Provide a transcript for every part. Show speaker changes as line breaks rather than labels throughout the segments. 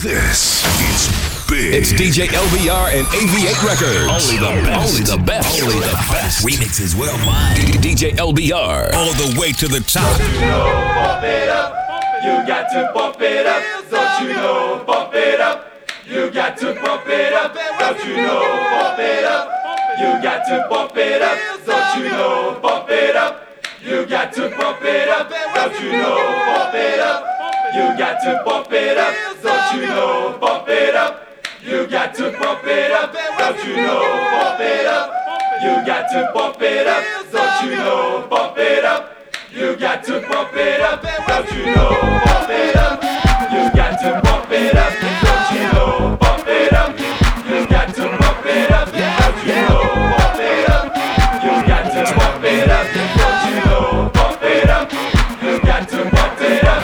This is big.
It's DJ LBR and AV8 Records.
Only the best.
Only the best.
Only the best.
Remixes worldwide.
DJ LBR.
All the way to the top.
Don't you know, bump it up. You got to bump it up. Don't you know, bump it up. You got to bump it up. Don't you know, bump it up. You got to bump it up. Don't you know, bump it up. You got to bump it up. Don't you know, bump it up. You got to bump it up. Don't you know, bump it up. You got to bump it up. Don't you know, bump it up. You got to bump it up. Don't you know, bump it up. You got to bump it up. Don't you know, bump it up. You got to bump it up. Don't you know, bump it up. You got to bump it up. Don't you know, bump it up. You got to bump it up. Don't you know, bump it up. You got to bump it up.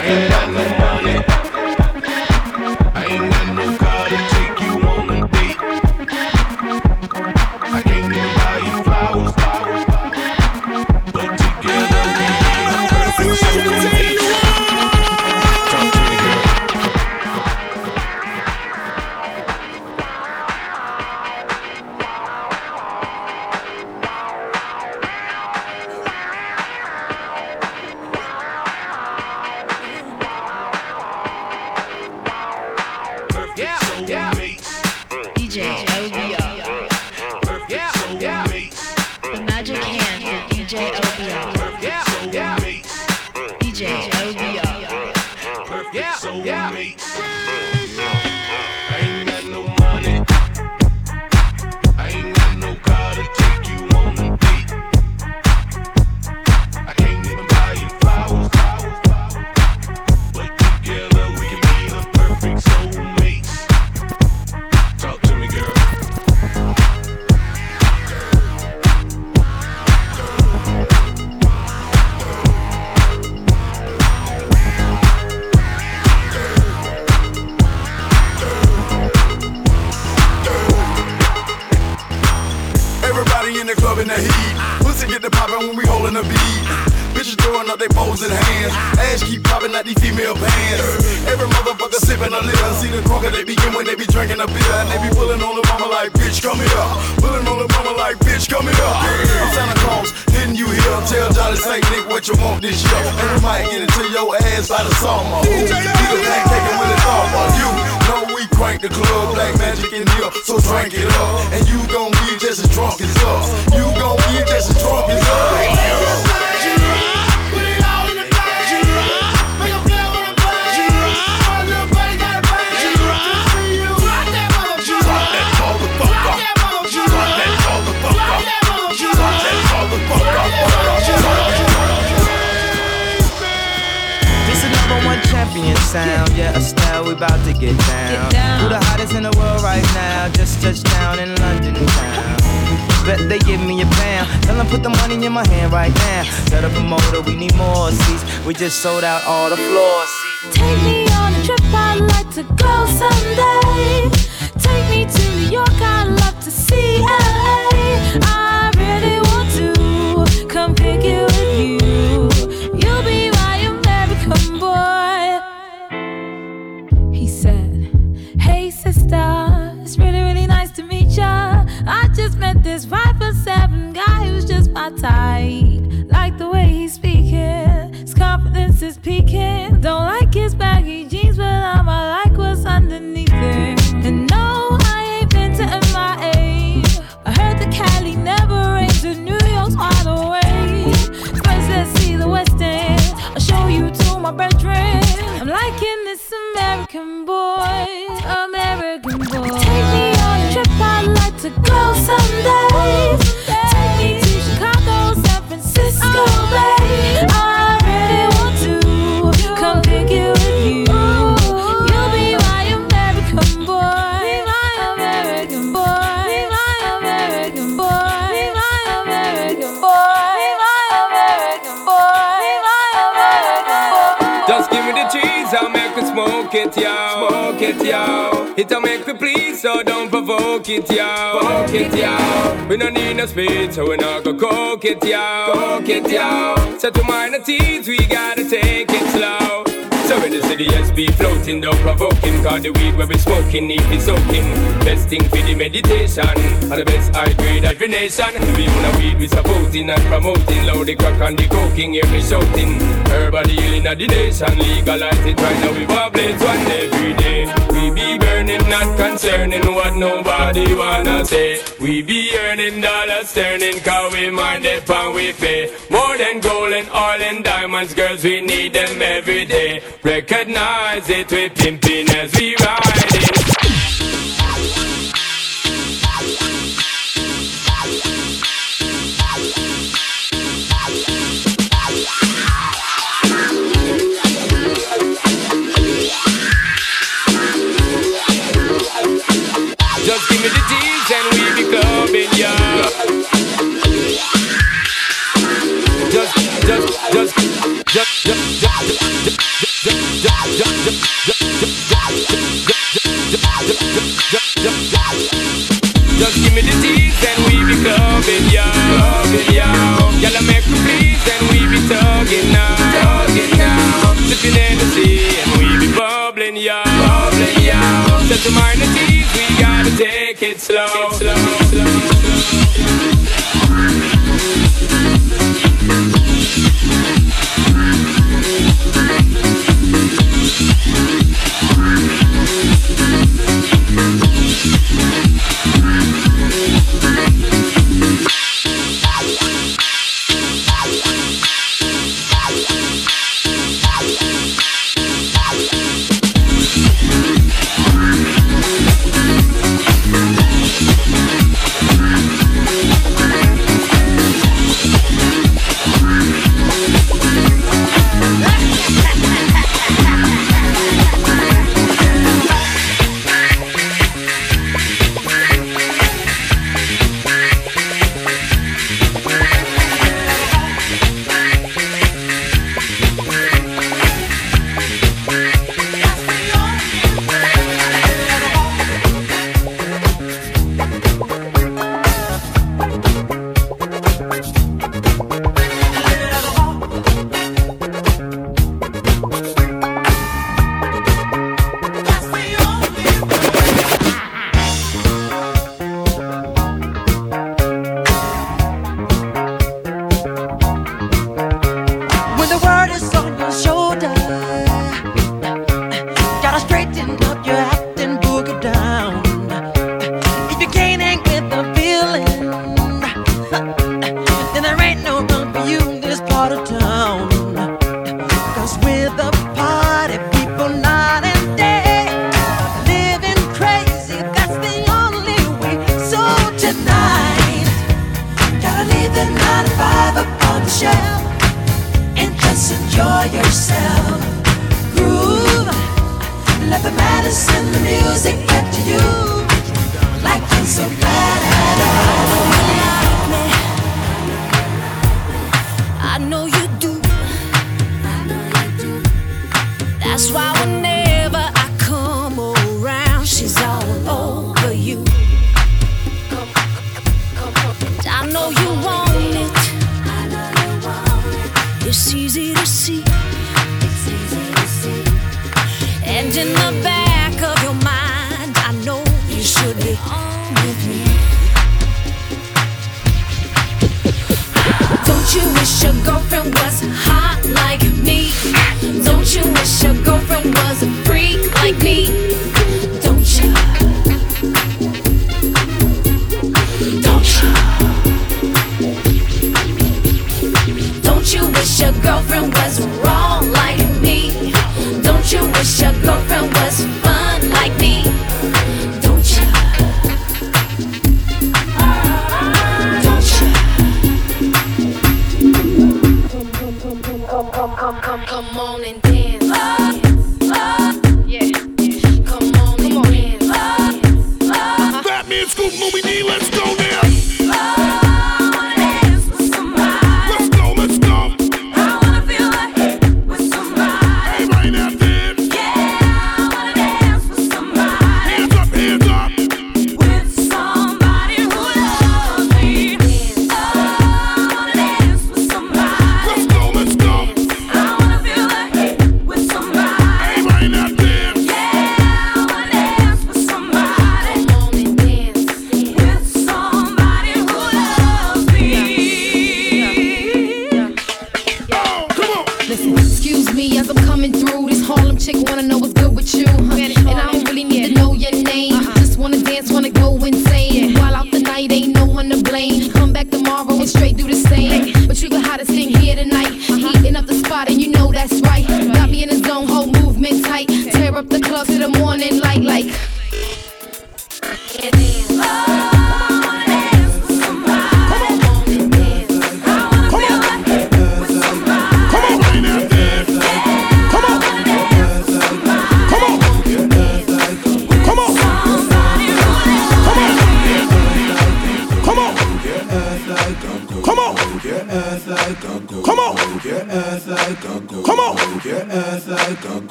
Five foot seven guy who's just my type. Like the way he's speaking, his confidence is peaking. Don't like his baggy jeans, but I'ma like what's underneath it. And no, I ain't been to MIA. I heard the Cali never rains, and New York's wide awake. First, let's see the West End. I'll show you to my bedroom. I'm liking
smoke it, yo. Smoke it, yo. It'll make me please, so don't provoke it, yo. Provoke it, yo. We don't need no speed, so we not go coke it, yo. Coke it, yo. So to minor teens, we gotta take it slow. So when the CDS be floating, don't provoking, cause the weed where we smoking need be soaking. Best thing for the meditation, and the best high grade adrenation. We wanna weed, we supporting and promoting, loud the crack and the coking, every me shouting. Herbal healing at the nation, legalize it right now, we war blades one every day. We be burning, not concerning what nobody wanna say. We be earning dollars, turning, cause we mind it and we pay. More than gold and oil and diamonds, girls, we need them every day. Recognize it, with pimpin pimping as we ride it.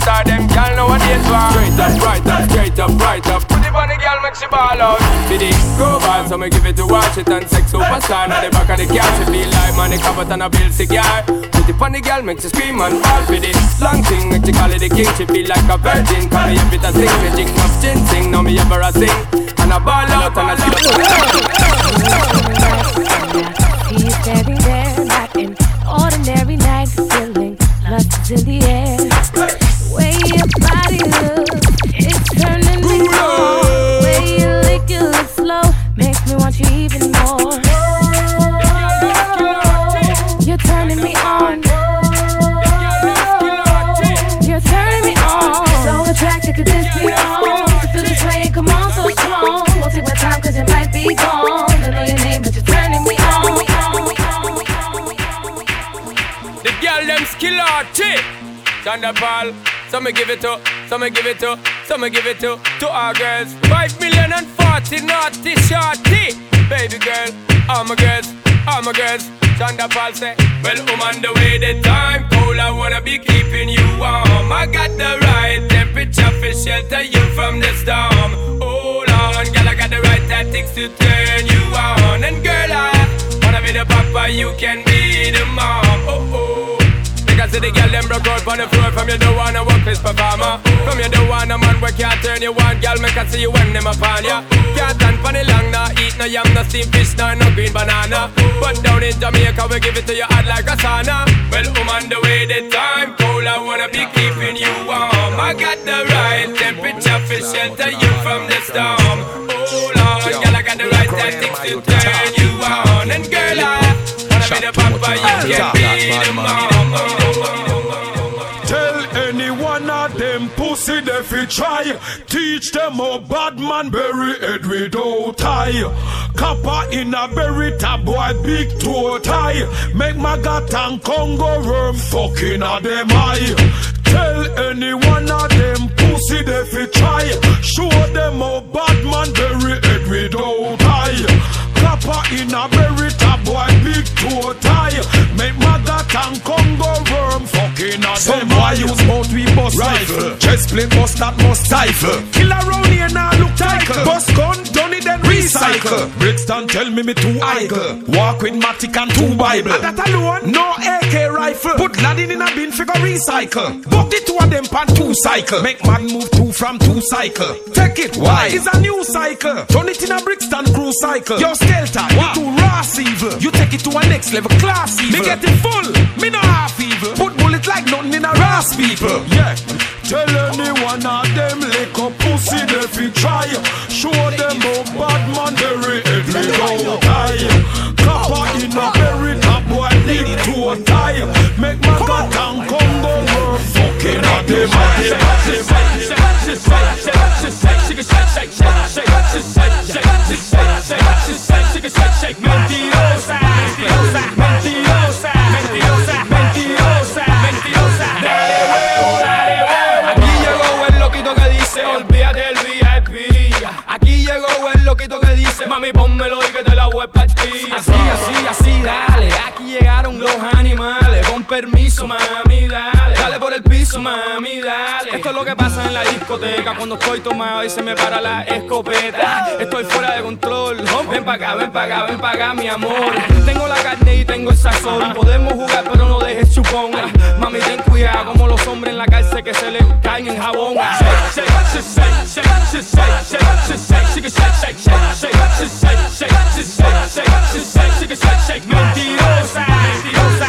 Take superstar, them girl nowadays want Straight up, right up, straight up, right up. Put it on the girl, make she ball out. Did it go bad, so me give it to watch it And sex superstar, now the back of the car She feel like money covered and a bill cigar Put it on the girl, make she scream and fall for it Long thing, make she call it the king She feel like a virgin, call me every time sing Me drink up gin sing, now me ever a sing. And I ball out and I
He's standing there, not an ordinary night, feeling lust is in the air.
Skill arty Thunderball Some me give it to Some me give it to Some me give it to To our girls. Five million and forty naughty shorty. Baby girl All my girls All my girls. Thunderball say Well I'm on the way the time cold I wanna be keeping you warm. I got the right temperature for shelter you from the storm. Hold on Girl I got the right tactics to turn you on. And girl I Wanna be the papa, you can be the mom. Oh oh. Because the girl them broke out on the floor from you don't wanna work this performer. From you don't wanna man where can't turn you on, girl make I see you when them upon ya. Can't stand for the long, nah eat no yam, no steamed fish, nah no green banana. But down in Jamaica we give it to you hot like a sauna. Well, I'm on the way, the time cold, I wanna be keeping you warm. I got the right temperature for shelter you from the storm. Hold on, girl, I got the right tactics to turn you on. And girl, I wanna be the papa, you can be the mom.
They fi try. Teach them how bad man bury head without tie. Kappa in a berry tab boy big toe tie. Make Magat and Congo worm fucking a them eye. Tell any one of them pussy they fi try. Show them how bad man bury head without tie. Kappa in a berry tab boy big toe tie. Make Magat and Congo worm fucking a
Some boy use mouth we bust rifle. Chest plate bust that must stifle. Kill around here now look title. Bust gun, done it then recycle. Brixton tell me me too idle. Walk with Matic and two Bible. And that alone, no AK rifle. Put Latin in a bin figure recycle. Book the two of them pan two cycle. Make man move two from two cycle. Take it, why? It's a new cycle. Turn it in a Brixton crew cycle. Your skeleton, you too raw evil. You take it to a next level class evil. Me get it full, me no half evil. Put bullet like nothing in a rasp people.
Yeah. Tell anyone of them lick up pussy they fi try. Show them how bad man bury head without tie. Kappa in a berry top boy need to a tie. Make my God and Congo work fucking at
Mentirosa, mentirosa, mentirosa, mentirosa, mentirosa, mentirosa. Dale huevo, dale huevo. Aquí llegó el loquito que dice, olvídate del VIP. Aquí llegó el loquito que dice, mami, pónmelo y que te la voy a partir. Así, así, así, dale. Aquí llegaron los animales. Con permiso, mami, dale. Dale por el piso, mami, dale. Esto es lo que pasa en la discoteca cuando estoy tomado y se me para la escopeta. Estoy fuera de control. Ven pa' acá, ven pa' acá, ven pa' acá, mi amor. Tengo la carne y tengo el sazón. Podemos jugar, pero no dejes chupón. Mami, ten cuidado como los hombres en la cárcel que se le caen en jabón. Shake, shake, shake, shake, shake, shake, shake, shake, shake, shake, shake, shake, shake, shake, shake, shake, shake, shake, shake. Mentirosa, mentirosa, mentirosa,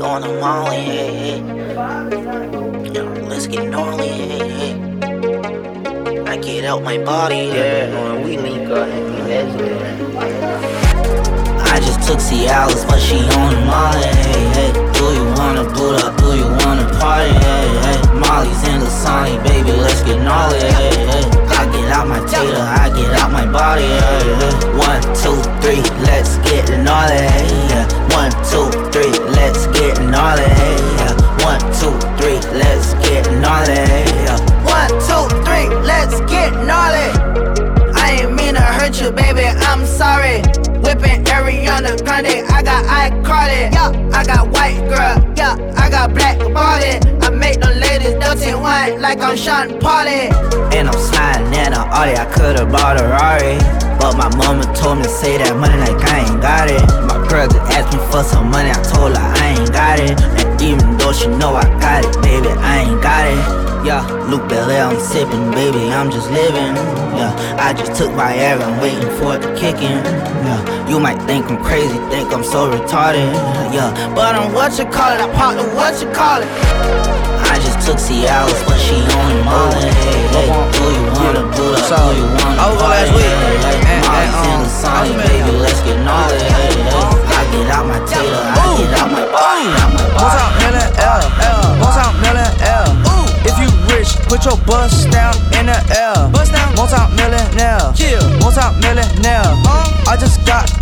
on them all, yeah. yeah.
let's get gnarly. Hey. I get out my body, yeah. When we link up, let's I just took Cialis, but she on the molly. Hey, hey. Do you wanna boot up? Do you wanna party? Hey, hey. Molly's in the Sony, baby, let's get gnarly. Hey, hey. I get out my tater, I get out my body. Hey, hey. One, two, three, let's get gnarly. Yeah. One, two, three, let's get gnarly. Yeah. One, two, three, let's get gnarly. Yeah. One, two, three, let's get gnarly. I ain't mean to hurt you, baby. I'm sorry. Whipping Ariana Grande, I got iCarly. Yeah, I got white girl. Yeah, I got black body. I make them ladies dirty wine like I'm Sean Pauli. And I'm sliding in a Audi. I could've bought a Rari. But my mama told me to say that money like I ain't got it. My girl asked me for some money, I told her I ain't got it. And even though she know I got it, baby, I ain't got it. Yeah, Luc Belaire, I'm sipping, baby, I'm just living. Yeah, I just took my air, I'm waiting for it to kick in. Yeah, you might think I'm crazy, think I'm so retarded. Yeah, but I'm what you call it, I pop the what you call it. I just took Cialis, but she on the molly. Hey, hey, do you wanna boot up? Do you wanna
on last week.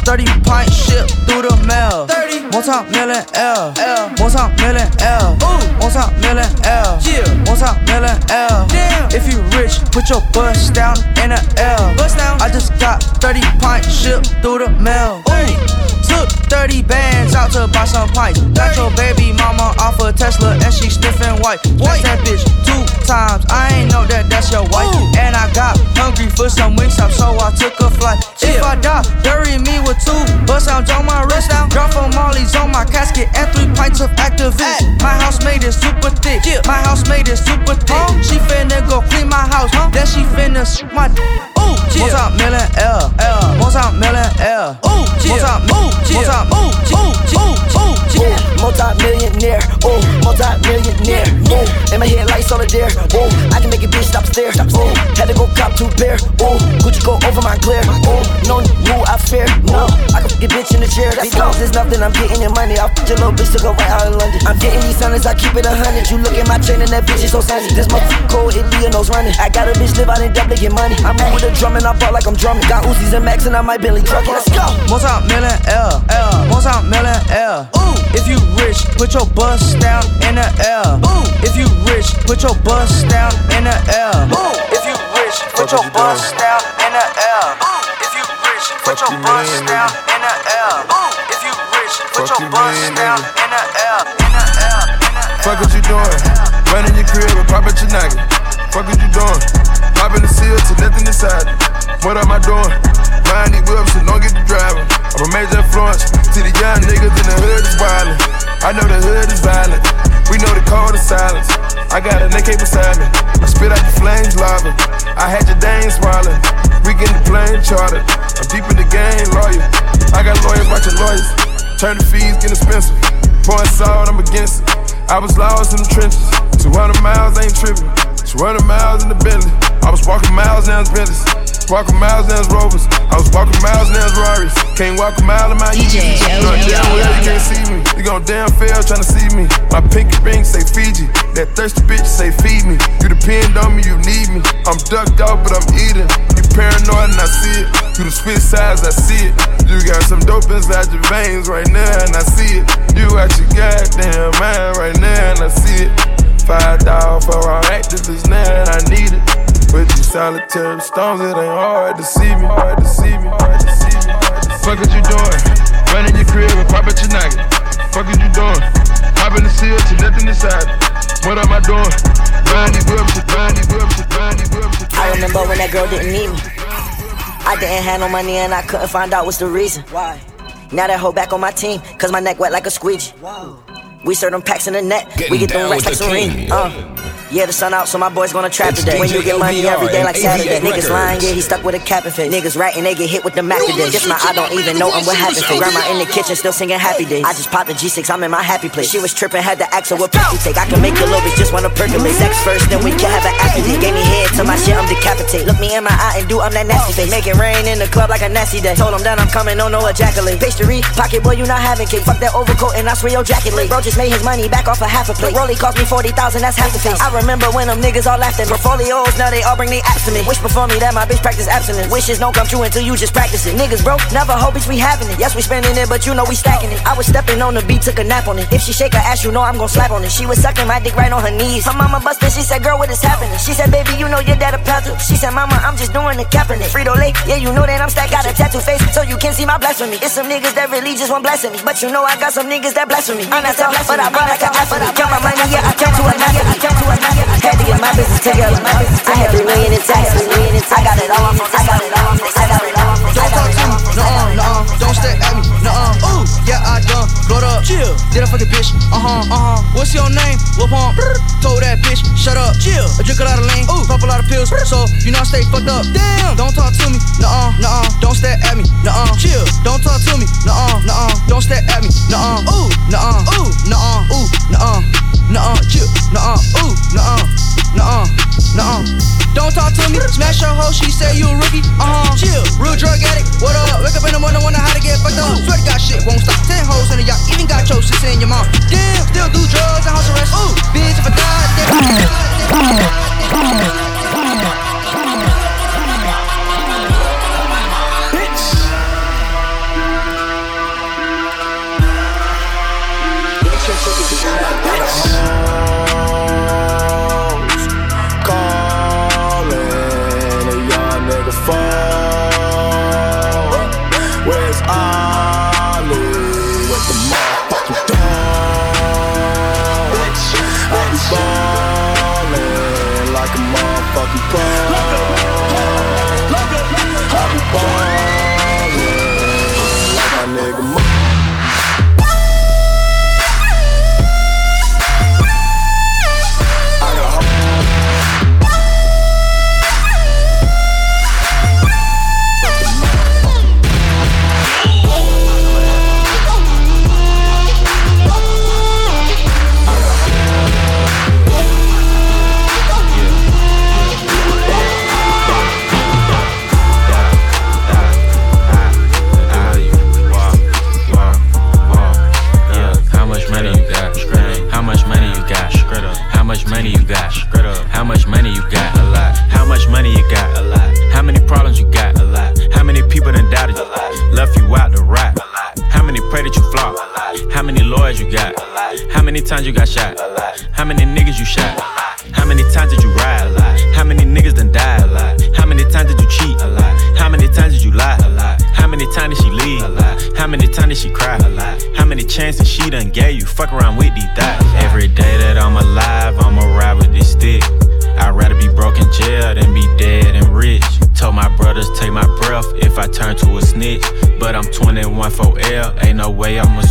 30 pints shipped through the mail. 30. One time million L. L. One time million L. Ooh. One time million L. Chill. One time million L. Damn. If you rich, put your bust down in the L. Bust down. I just got 30 pints shipped through the mail. Ooh. Took 30 bands out to buy some pipes. Got your baby mama off a Tesla and she sniffing white. White that bitch two times. I ain't know that that's your wife. And I got hungry for some wings up, so I took a flight. If I die, bury me with two bust sounds on my wrist. Drop from Molly's on my casket and three pints of Actavis. My house made it super thick. My house made it super thick. She finna go clean my house. Huh? Then she finna my. Ooh, one time million L. L. One time million L. Ooh, one time. Ooh, one time. Ooh, ooh, ooh, ooh,
Ooh, multi-millionaire, ooh, multi-millionaire, ooh, in my head like solitaire, ooh, I can make a bitch stop stare, ooh, had to go cop two pair, ooh, Gucci go over my clear, ooh, no rule I fear, no, I can get bitch in the chair, these dogs is nothing, I'm getting your money, I'll put your little bitch to go right out in London, I'm getting these hundreds, I keep it a hundred, you look at my chain and that bitch is so sunny, this motherfucker cold, it Leonos running, I got a bitch live out in Dublin, get money, I'm in with a drum and I ball like I'm drumming, got Uzis and Max and I might Billy trucking, let's go.
Multi million L, L, multi million L. Ooh, if you rich, put your bust down in the L. Ooh, if you rich, put your bust down in the L. Ooh, if you rich, put your bust down in the L. Ooh, if you rich, put your bust down in the L. Ooh, if you rich, put
Fuck
your
you,
bust
man,
down
nigga.
in the L. In the L.
Fuck what you doing? Run in your crib and pop at your nugget. Fuck what you doing? Pop in the seal to nothing inside. What am I doing? Buying these whips and don't get the driver. I'm a major influence to the young niggas in the hood is violent. I know the hood is violent. We know the code is silence. I got an AK beside me. I spit out the flames lava. I had your dang swallowed. We get the plane chartered. I'm deep in the game, lawyer. I got lawyers watching lawyers. Turn the fees, get expensive. Pouring salt, I'm against it. I was lost in the trenches. 200 miles ain't tripping. 200 miles in the Bentley. I was walking miles now it's Bentleys. Walking miles now it's Rovers. I was walking miles now it's Rarries. Can't walk a mile in my. You know
LBR.
damn well you can't see me. You gon' damn fail to see me. My pinky ring say Fiji. That thirsty bitch say feed me. You depend on me, you need me. I'm ducked out, but I'm eating. You paranoid and I see it. Through the spit size, I see it. You got some dope inside your veins right now, and I see it. You got your goddamn mind right now, and I see it. Five dollars for our activists now, and I need it. With these solitary stones, it ain't hard to see me, hard to see me, hard to see me. Hard to see me. Fuck what you doing? Run in your crib and pop at your nugget. Fuck what you doing? Pop in the seal to nothing inside. What am I doing? Buying these whips, buying these whips, buying these whips.
I remember when that girl didn't need me. I didn't have no money and I couldn't find out what's the reason. Why? Now that hoe back on my team, cause my neck wet like a squeegee. We serve them packs in the net, we get them racks like
with the
Uh.
Yeah, the sun out, so my boys gonna trap today. When you get money every day like Saturday.
AV8
Niggas lying, yeah, he stuck with a cap and fit. Niggas ratting, they get hit with the Mac today. This my I don't even know I'm what happened to. Grandma in the kitchen still singing happy days. I just popped the G6, I'm in my happy place. She was tripping, had to ask her what you take. I can make a little bitch just wanna percolate. Sex first, then we can have an after date. Gave me head to my shit, I'm decapitate. Look me in my eye and do I'm that nasty face. Make it rain in the club like a nasty day. Told him that I'm coming, oh no no ejaculate. Pastry, pocket boy, you not having cake. Fuck that overcoat and I swear your jacket late. Bro just made his money back off a half a plate. Rolly cost me 40,000, that's half the face. I remember when them niggas all laughed at. Portfolios, now they all bring they apps to me. Wish before me that my bitch practice abstinence. Wishes don't come true until you just practice it. Niggas broke, never hope it's we having it. Yes, we spending it, but you know we stacking it. I was stepping on the beat, took a nap on it. If she shake her ass, you know I'm gon' slap on it. She was sucking my dick right on her knees. Her mama busted, she said, girl, what is happening? She said, baby, you know your dad a pastor. She said, mama, I'm just doing the capping it. Frito Lay, yeah, you know that I'm stacked, got a tattoo face, so you can see my blasphemy. It's some niggas that really just want blessing me. But you know I got some niggas that blasphemy. I'm not tough, but I brought like a athlete. Count my money, yeah, I count to a nugget. I count to a nugget. Had to get my business together. I had three million in taxes. I got it all. I got it all. I got it all.
Don't talk to me, nuh-uh, nuh-uh. Don't stare at me, nuh-uh. Ooh, yeah, I done blowed up. Chill, did I fuck a bitch? Uh-huh, uh-huh. What's your name? Lil Pump. Told that bitch, shut up. Chill, I drink a lot of lean, ooh, pop a lot of pills, so you know I stay fucked up. Damn, don't talk to me, nuh-uh, nuh-uh. Don't stare at me, nuh-uh. Chill, don't talk to me, nuh-uh, nuh-uh. Don't stare at me, nuh-uh. Ooh, nuh-uh, ooh, nuh-uh, ooh, nuh-uh, nuh-uh. Chill, nuh-uh, ooh, nuh-uh, nuh-uh, nuh-uh. Don't talk to me, smash your hoe, she say you a rookie. Uh-huh, chill, real drug addict. What up? Wake up in the morning, wonder how to get fucked up. Swear to God, shit won't stop. Ten hoes in the yacht, even got your sister in your mom. Damn, still do drugs and house arrest. Ooh, bitch, if I die,
Calling
way I'ma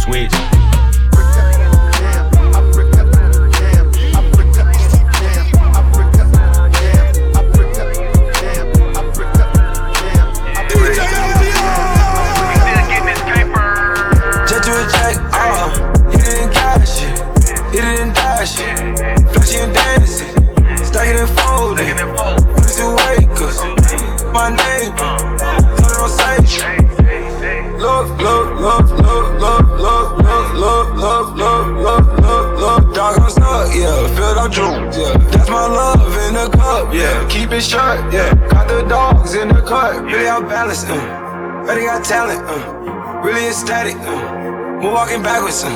cup, yeah. Keep it short, yeah. Got the dogs in the cut, really out balanced, uh. Really got talent, uh. Really ecstatic, uh. We're walking backwards, uh.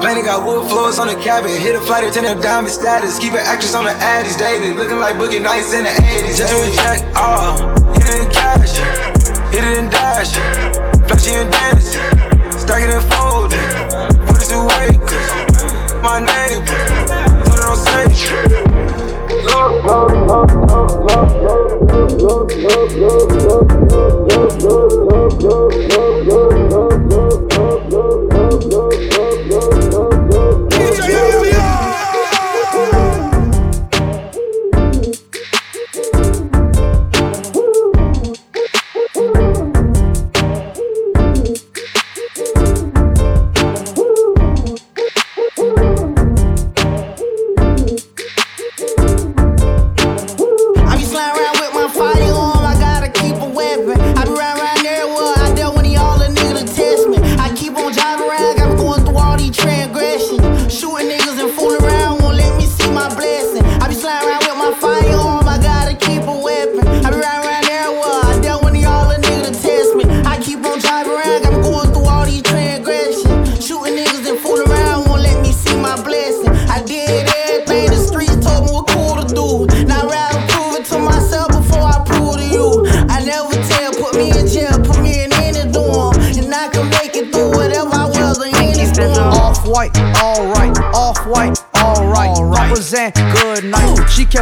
Planet got wood floors on the cabin. Hit a flight attendant, diamond status. Keep an actress on the ad, he's dating. Looking like Boogie Nights in the 80s. Just do a check, uh. Hit it in cash, hit it in dash. Flashy and dancing, stack it and fold it. Put it away, cause my name, put it on
yeah.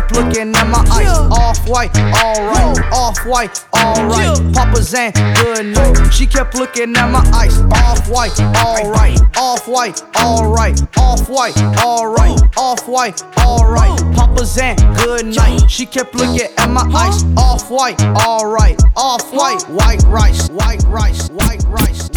Kept looking at my ice. Off white, alright. Off white, alright. Papa Zan, good night. She kept looking at my ice. Off white, alright. Off white, alright. Off white, alright. Off white, alright. Papa Zan, good night. She kept looking at my ice. Off white, alright. Off white, white rice, white rice, white rice.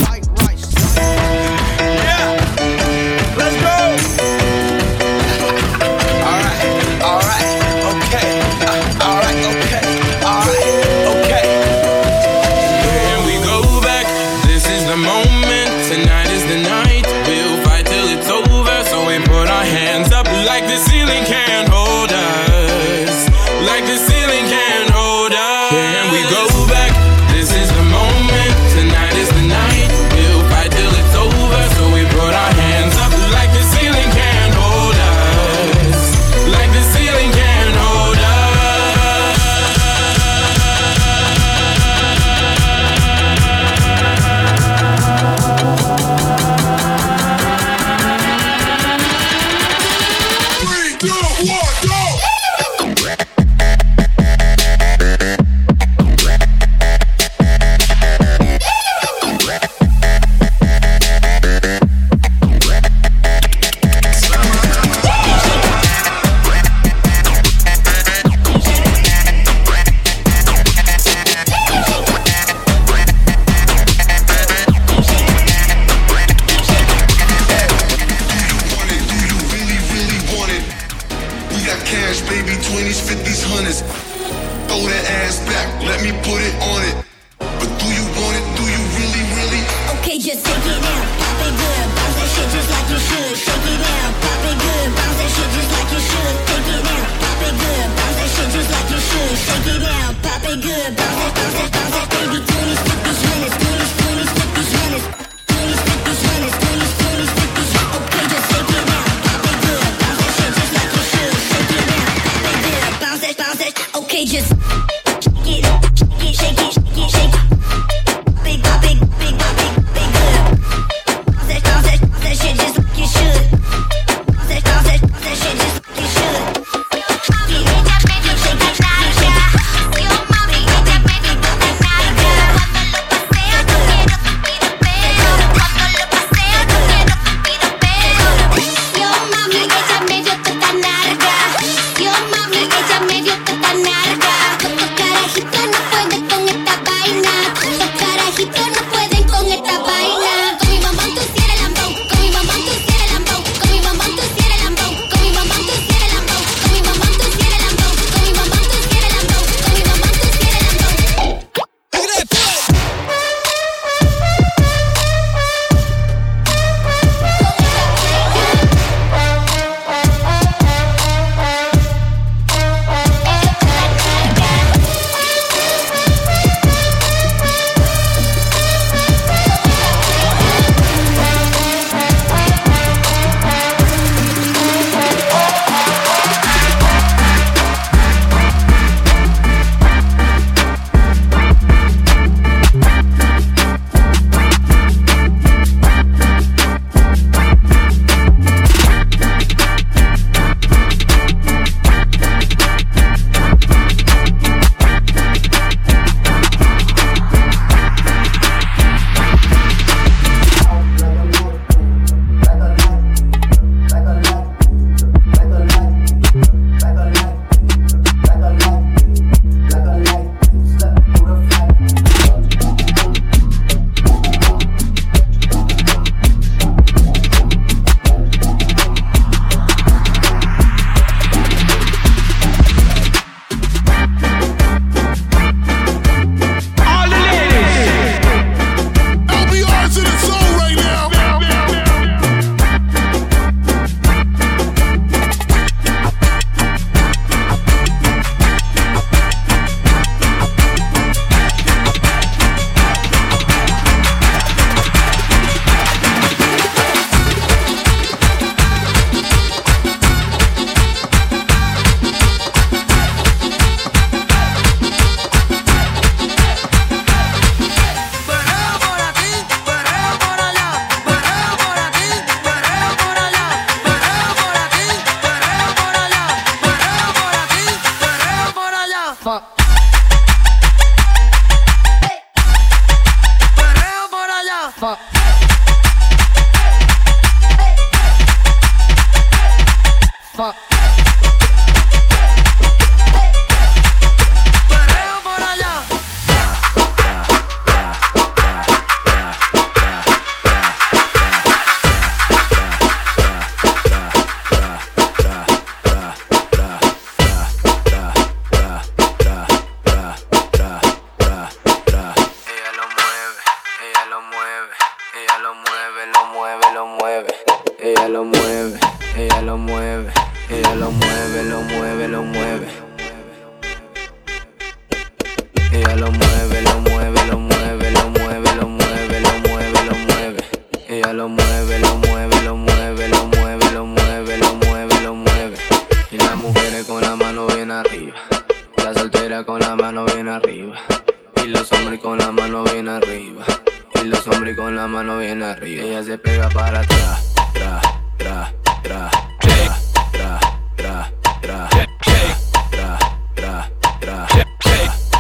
mano bien arriba. Ella se
pega para atrás, tra, tra, tra, tra, tra, tra, tra, tra, tra, tra,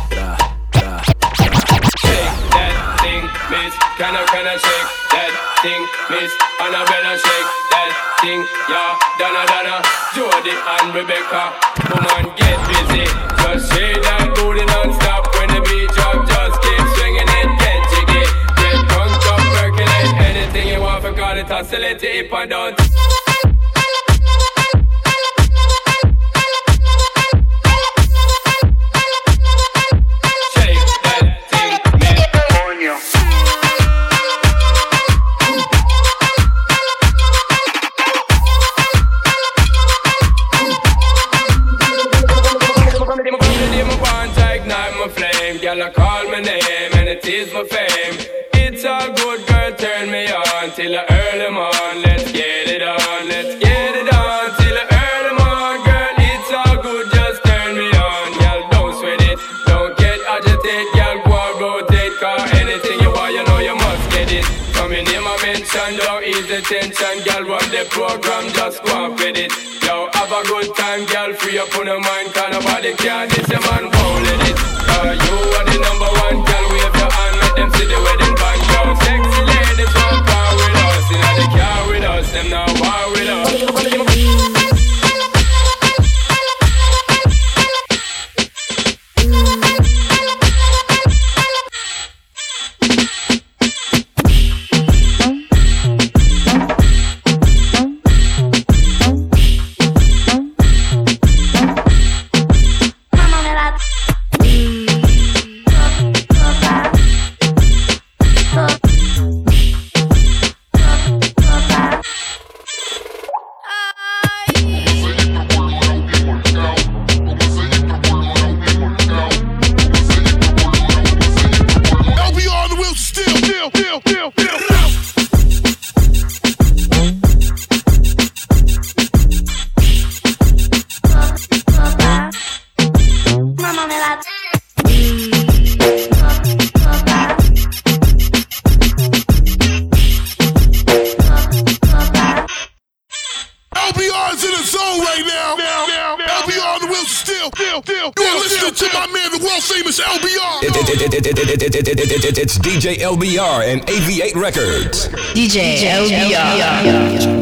tra, tra, Can I, can I shake that thing, miss? And I better shake that thing, yeah. Donna, Donna, Jody and Rebecca. facility if I don't Don't ease the tension, girl. Run the
program, just go
on with it.
Yo, have a good time, girl. Free up on your mind, Cause nobody care. This your man, roll it. Uh, you are the number one, girl. Wave your hand, let them see the wedding band, yo. Sexy ladies, come with us, in the car with us, them now. DJ
LBR and AV8 Records.
DJ, DJ LBR. LBR.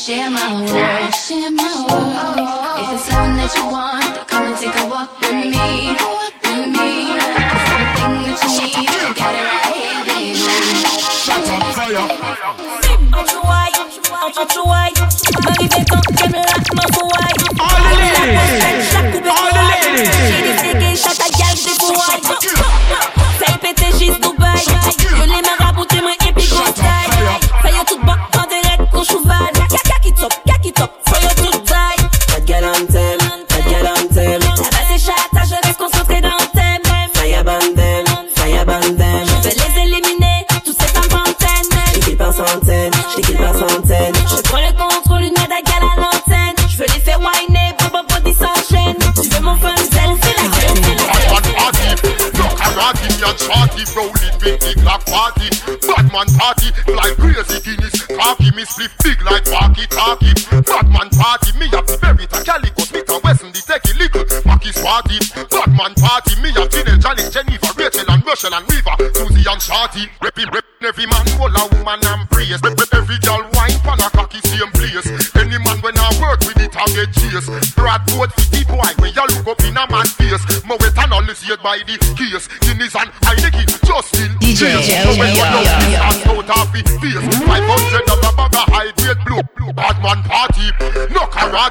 share my world. Share my world. If it's something that you want, then come and take a walk with me. With me. It's everything that you need. You got it right here, baby.
Shut up, fire.
I'm too wide. I'm too wide. live big like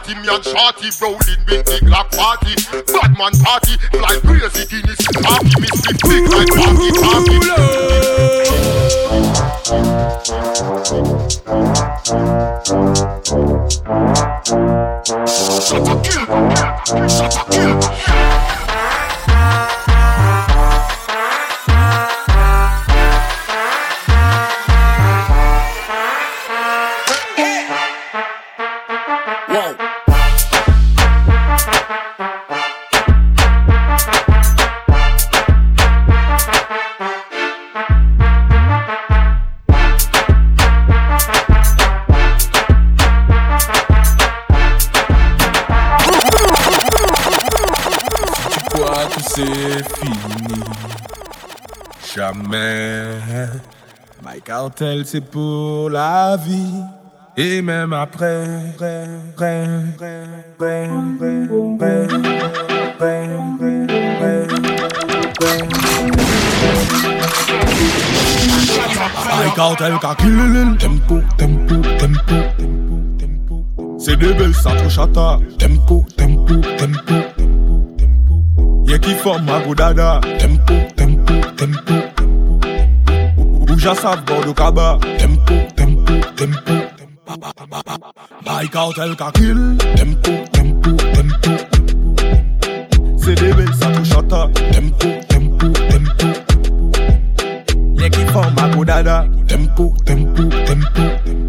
party, me and shorty rolling with the Glock party. Bad man party, fly crazy in this party, me sleep big like party party. Shut up, kill, shut up, kill.
Jamais. My cartel, c'est pour la vie. Et même après, My cartel, kill Tempo, tempo, tempo. C'est des belles chata. Tempo, tempo, tempo, tempo, tempo. Y'a qui forme ma godada. Tempo, tempo, tempo, Just já sabe, pode acabar. Tempo, tempo, tempo. Bike out el kakil. Tempo, tempo, tempo. CDB, sa chata. Tempo, tempo, tempo. L'équipe forme à Godada. Tempo, tempo, tempo. tempo.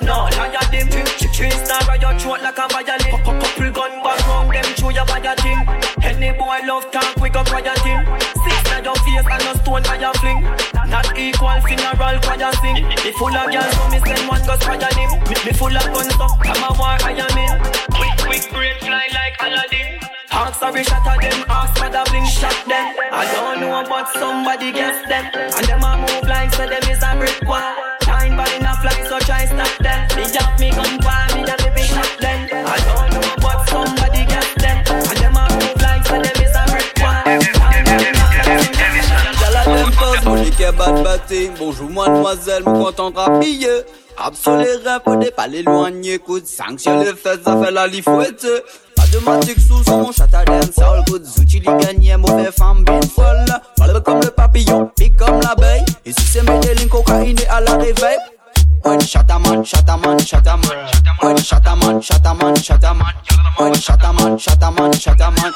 no, liar them Three star by your throat like a violin. Couple gun back round them through your body thing. Any boy love talk, we go rioting Six na your face and a stone by your fling. Not equal funeral choir sing. Me full of girls so me send one go spray him Me, full of guns so I'm a war I am in. Quick, quick brain fly like Aladdin. Ask sorry shot at them, ask for the bling shot them. I don't know but somebody gets them. And them a move like so them is a brick wall shine, but in a so try stop them. They me gun, me
that they Bonjour mademoiselle. Absolument, pas l'éloigner, coup de sang sur les fesses, ça fait la lifouette. matematik sou son Chataden sol kou zouti li ganyen Mou fe fam bin fol Palbe le papillon, pi kom la bey E si se medelin kokaine a la revey Oen chataman, chataman, chataman
Oen chataman, chataman, chataman Oen chataman, chataman, chataman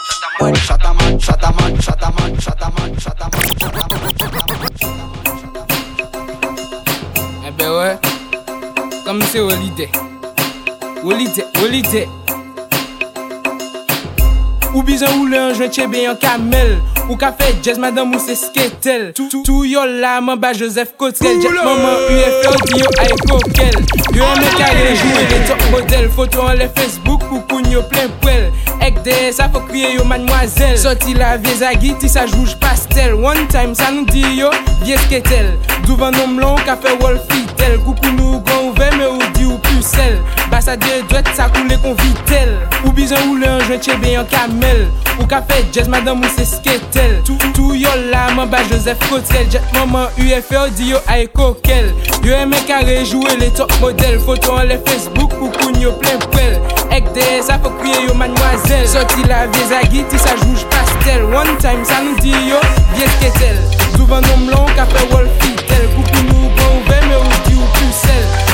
Ou bizan ou le anjwen chebe yon kamel. Ou ka fe jazz madame ou se sketel. Tou yo la man ba Joseph Kotrel Jet maman UFO di yo ay kokel. Yo eme kage jou de top model. Foto an le Facebook pou koun yo plen pwel. Ek de sa fo kriye yo mademoiselle. Soti la vie zagi ti sa jouj pastel. One time sa nou di yo vie sketel. Douvan nom lon ka fe wol fitel Koukou nou gon ouve me ou di ou pusel Grasa de dwet sa koule kon vitel. Ou bizan ou le anjwen chebe yon kamel. Ou ka fe jazz madame ou se sketel. Tou tou yo la man ba Joseph Kotel Jet maman UFO di yo ay kokel. Yo eme kare jowe le top model. Foto an le Facebook pou koun yo plen pwel Ek de sa fok kriye yo manwazel Soti la vie zagi ti sa jouj pastel. One time sa nou di yo vie sketel. Souvan nom lon ka fe wol fitel Koupi nou bon ouve me ou di ou pusel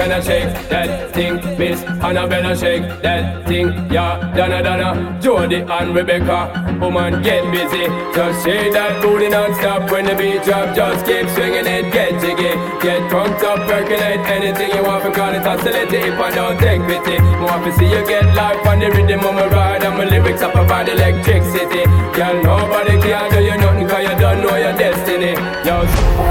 Can I, shake that thing, miss? And I better shake that thing, yeah. Donna, Donna, Jody and Rebecca. Woman, get busy. Just shake that booty non-stop when the beat drop. Just keep swinging it, get jiggy. Get drunk up, percolate anything you want. Call it oscillate if I don't take pity. Want to see you get life on the rhythm of my ride. And my lyrics up about electricity. Girl, nobody can do you nothing Thank you.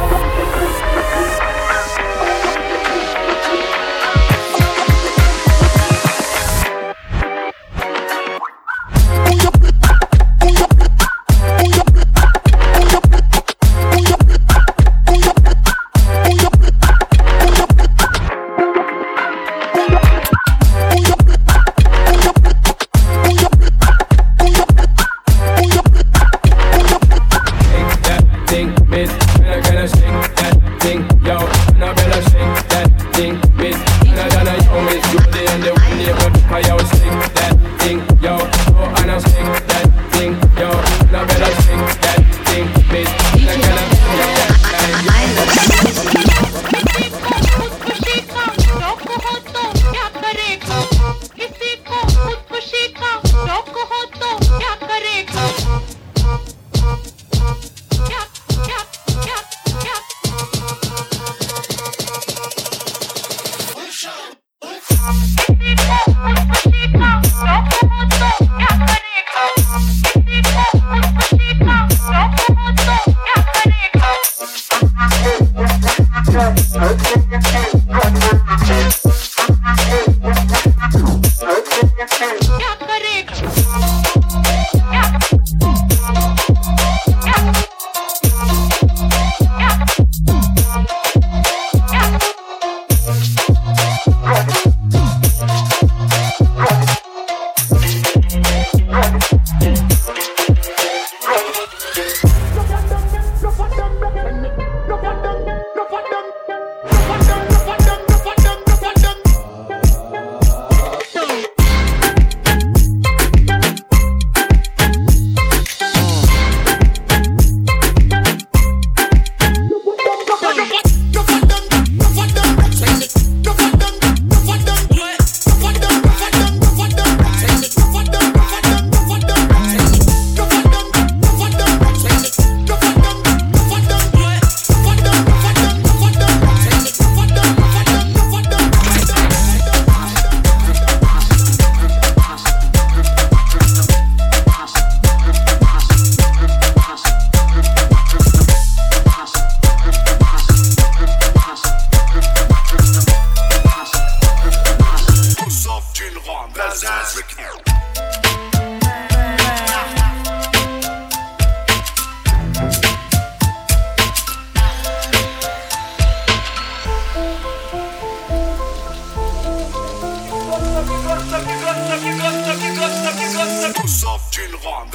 Nous sommes une ronde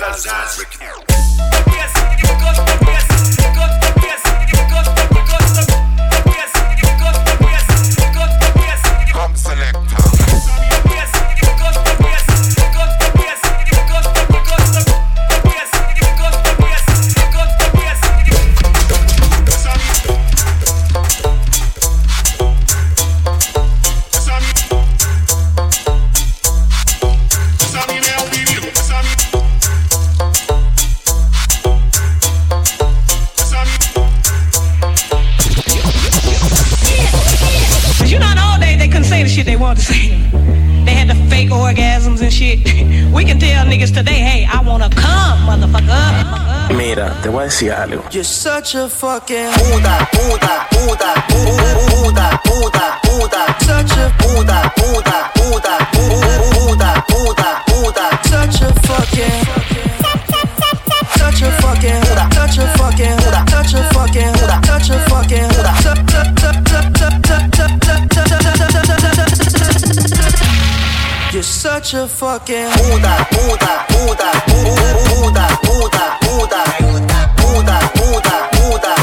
Mira, te voy a decir algo.
You're such a fucking
Puta, puta, puta, puta, puta, puta.
Such a
puta, puta, puta, puta, puta, puta.
Such a fucking Such a fucking Such a fucking Such a fucking Such a fucking You're such a fucking
Puta, puta, puta, puta, puta, puta,
打不打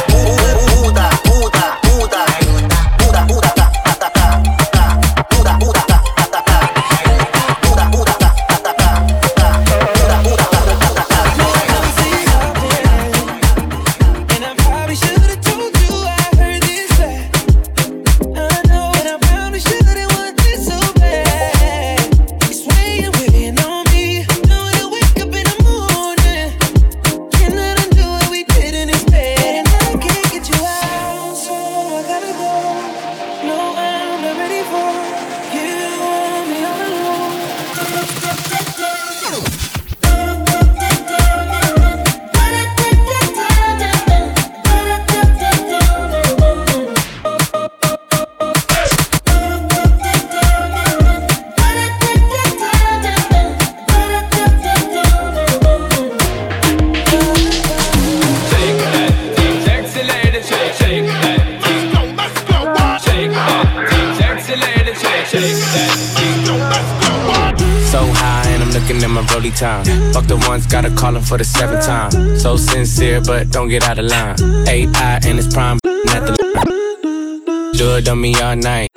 for
the seventh time. So sincere, but don't get out of line. AI and it's prime at the line. Do it on me all night.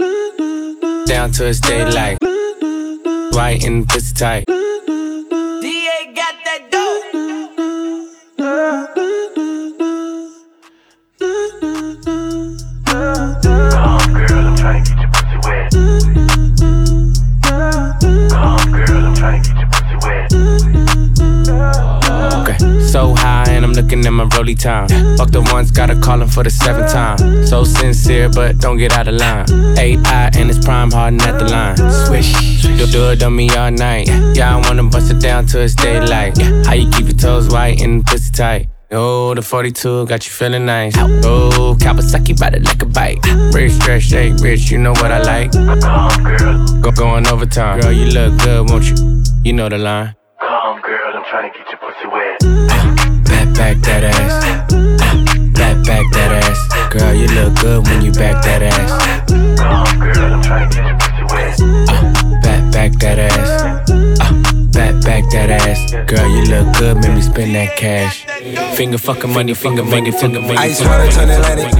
Down to it's daylight. White and pussy tight. Time. Fuck the ones, gotta call him for the seventh time. So sincere, but don't get out of line. AI and it's prime harden at the line. Swish, do, do it on me all night. Yeah, I wanna bust it down till it's daylight. How you keep your toes white and pussy tight? Oh, the 42 got you feeling nice. Oh, Kawasaki bite it like a bite. Rich, stretch, shake, rich, you know what I like. Go going overtime. Girl, you look good, won't you? You know the line.
Come, girl, I'm trying to get your pussy wet.
Back, that ass. Back, back that ass. Girl, you look good when you back that ass.
Girl, wet.
Back, back that ass. Uh, back, back that ass. Girl, you look good, make me spend that cash. Finger fucking money, finger finger, finger finger.
Ice water turn Atlantic.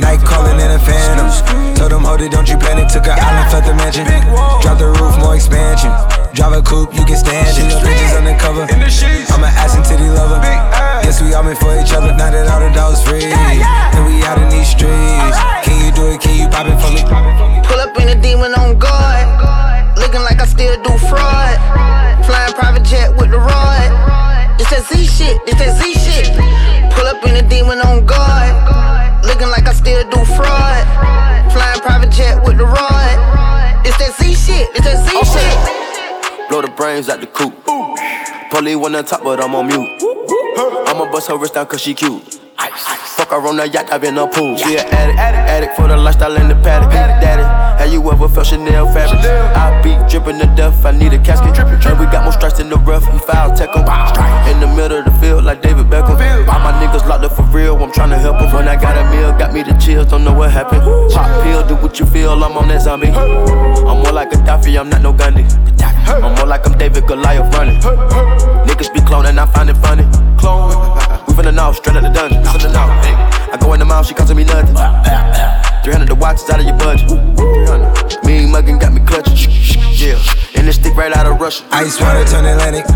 Night calling in a phantom. Told them, hold it, don't you panic. Took an island, left the mansion. Drop the roof, more expansion. Drive a coupe, you can stand it. Bridges undercover. I'm an ass and titty lover. Yes, we all meant for each other. Now that all the dogs free. And we out in these streets. Can you do it? Can you pop it for me?
Pull up in a demon on guard. Looking like I still do fraud. Flying private jet with the rod. It's that Z shit, it's that Z shit. Pull up in a demon on guard. Looking like I still do fraud. Flying private jet with the rod. It's that Z shit, it's that Z shit.
Blow the brains out the coop. Polly one on top, but I'm on mute. I'ma bust her wrist down cause she cute. Fuck her on the yacht, I've been a pool. She an addict, addict for the lifestyle in the paddock. Daddy, Have you ever felt Chanel fabric? I be dripping to death, I need a casket. And we got more strikes in the rough, he foul tech em. In the middle of the field, like David Beckham. All my niggas locked up for real, I'm tryna help them. When I got a meal, got me the chills, don't know what happened. Pop pill, do what you feel, I'm on that zombie. I'm more like a Gaddafi, I'm not no Gandhi. I'm more like I'm David Goliath running. Niggas be cloning, I find it funny. Clone. We finna know, straight out the dungeon. Finna know. I go in the mouth, she costing me nothing. 300 the watch is out of your budget. 300. Mean muggin' got me clutching. Yeah. And this stick right out of Russia.
Ice water turn Atlantic.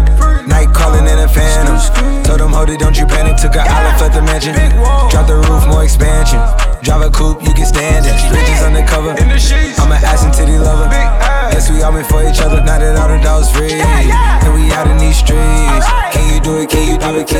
Night calling in a phantom. Told them, hold it, don't you panic. Took a island, left the mansion. Drop the roof, more expansion. Drive a coupe, you can stand it. Bridges undercover. I'm an ass and titty lover. Guess we all meant for each other. Now that all the dogs free. And we out in these streets. Can you do it? Can you do it? Can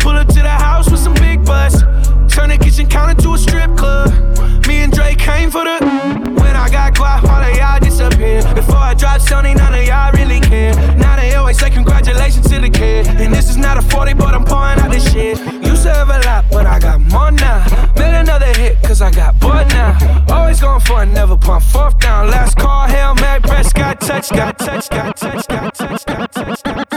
Pull up to the house with some big butts. Turn the kitchen counter to a strip club. Me and Drake came for the. When I got quiet, all of y'all disappear. Before I dropped Sony, none of y'all really care. Now they always say congratulations to the kid. And this is not a 40, but I'm pouring out this shit. Used to have a lot, but I got more now. Made another hit, cause I got bored now. Always going for it, never pump fourth down. Last call, Hail Mary, press, got touch, got touch, got touch, got touch, got touch, got touch,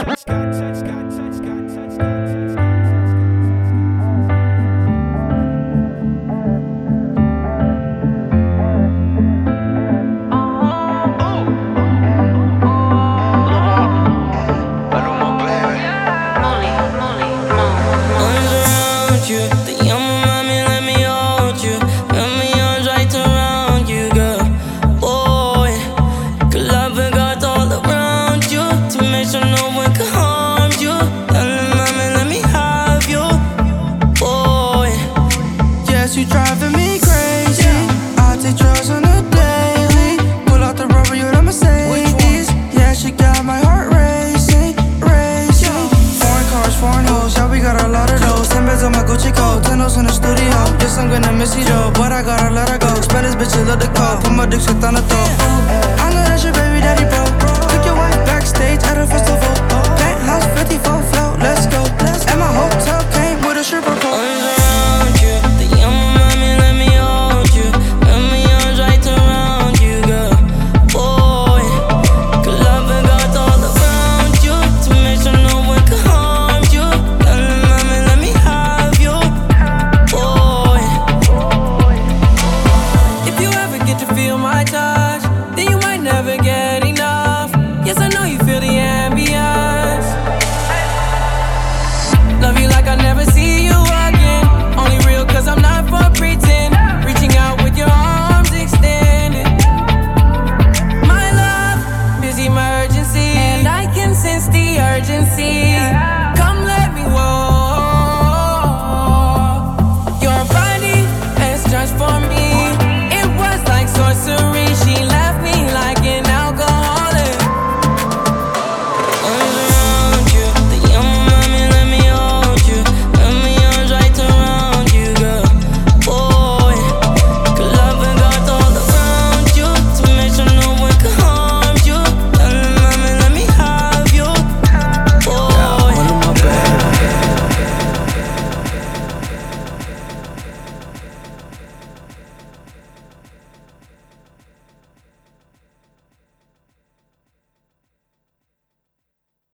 Yes, you driving me crazy. I take drugs on the daily. Pull out the rubber, you're the Mercedes. Yeah, she got my heart racing, racing. Foreign cars, foreign hoes, yeah, we got a lot of those. Ten beds on my Gucci coat, ten in the studio. Guess I'm gonna miss you, though, but I gotta let her go. Spanish bitches love the call, put my dick shit on the throat. I know that's your baby daddy, bro. Took your wife backstage at a festival. Penthouse 54 float, let's go. And my hotel came with a stripper pole.